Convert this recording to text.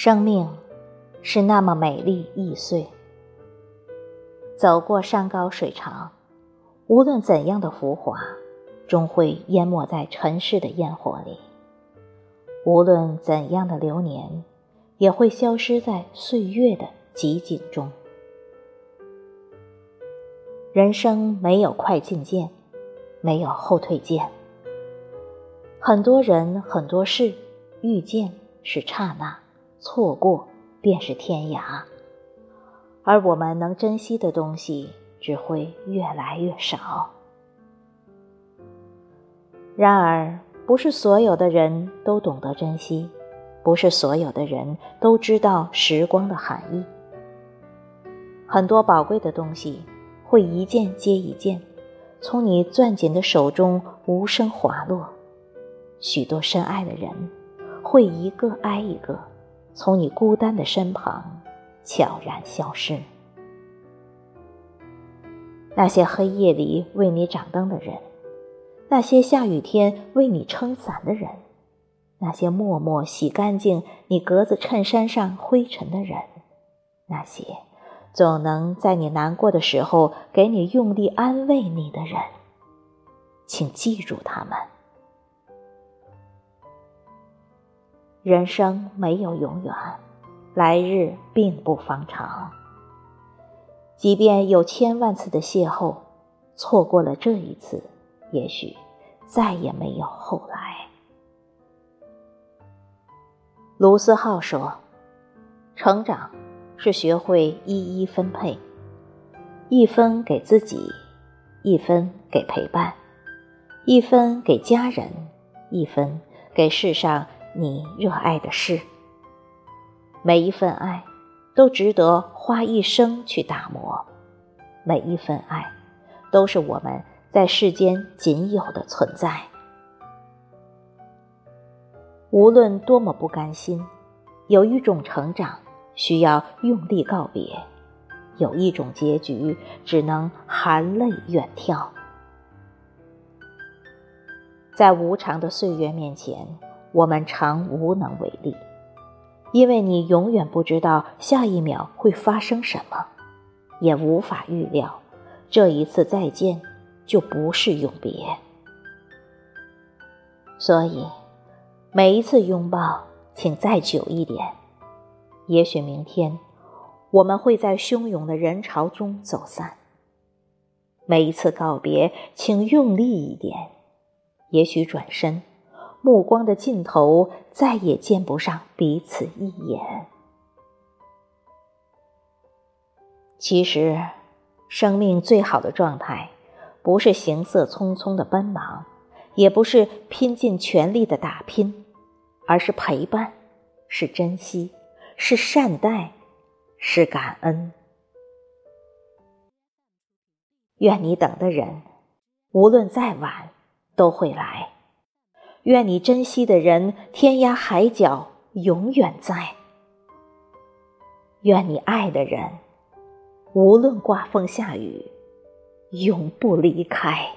生命是那么美丽易碎，走过山高水长，无论怎样的浮华，终会淹没在尘世的烟火里；无论怎样的流年，也会消失在岁月的寂静中。人生没有快进键，没有后退键。很多人，很多事，遇见是刹那。错过便是天涯，而我们能珍惜的东西只会越来越少。然而，不是所有的人都懂得珍惜，不是所有的人都知道时光的含义。很多宝贵的东西会一件接一件，从你攥紧的手中无声滑落；许多深爱的人会一个挨一个。从你孤单的身旁悄然消失。那些黑夜里为你掌灯的人，那些下雨天为你撑伞的人，那些默默洗干净你格子衬衫上灰尘的人，那些总能在你难过的时候给你用力安慰你的人，请记住他们。人生没有永远，来日并不方长。即便有千万次的邂逅，错过了这一次，也许再也没有后来。卢思浩说：“成长是学会一一分配，一分给自己，一分给陪伴，一分给家人，一分给世上。”你热爱的事，每一份爱都值得花一生去打磨，每一份爱都是我们在世间仅有的存在。无论多么不甘心，有一种成长需要用力告别，有一种结局只能含泪远眺。在无常的岁月面前。我们常无能为力，因为你永远不知道下一秒会发生什么，也无法预料这一次再见就不是永别。所以，每一次拥抱，请再久一点。也许明天，我们会在汹涌的人潮中走散。每一次告别，请用力一点。也许转身。目光的尽头，再也见不上彼此一眼。其实，生命最好的状态，不是行色匆匆的奔忙，也不是拼尽全力的打拼，而是陪伴，是珍惜，是善待，是感恩。愿你等的人，无论再晚，都会来。愿你珍惜的人，天涯海角永远在；愿你爱的人，无论刮风下雨，永不离开。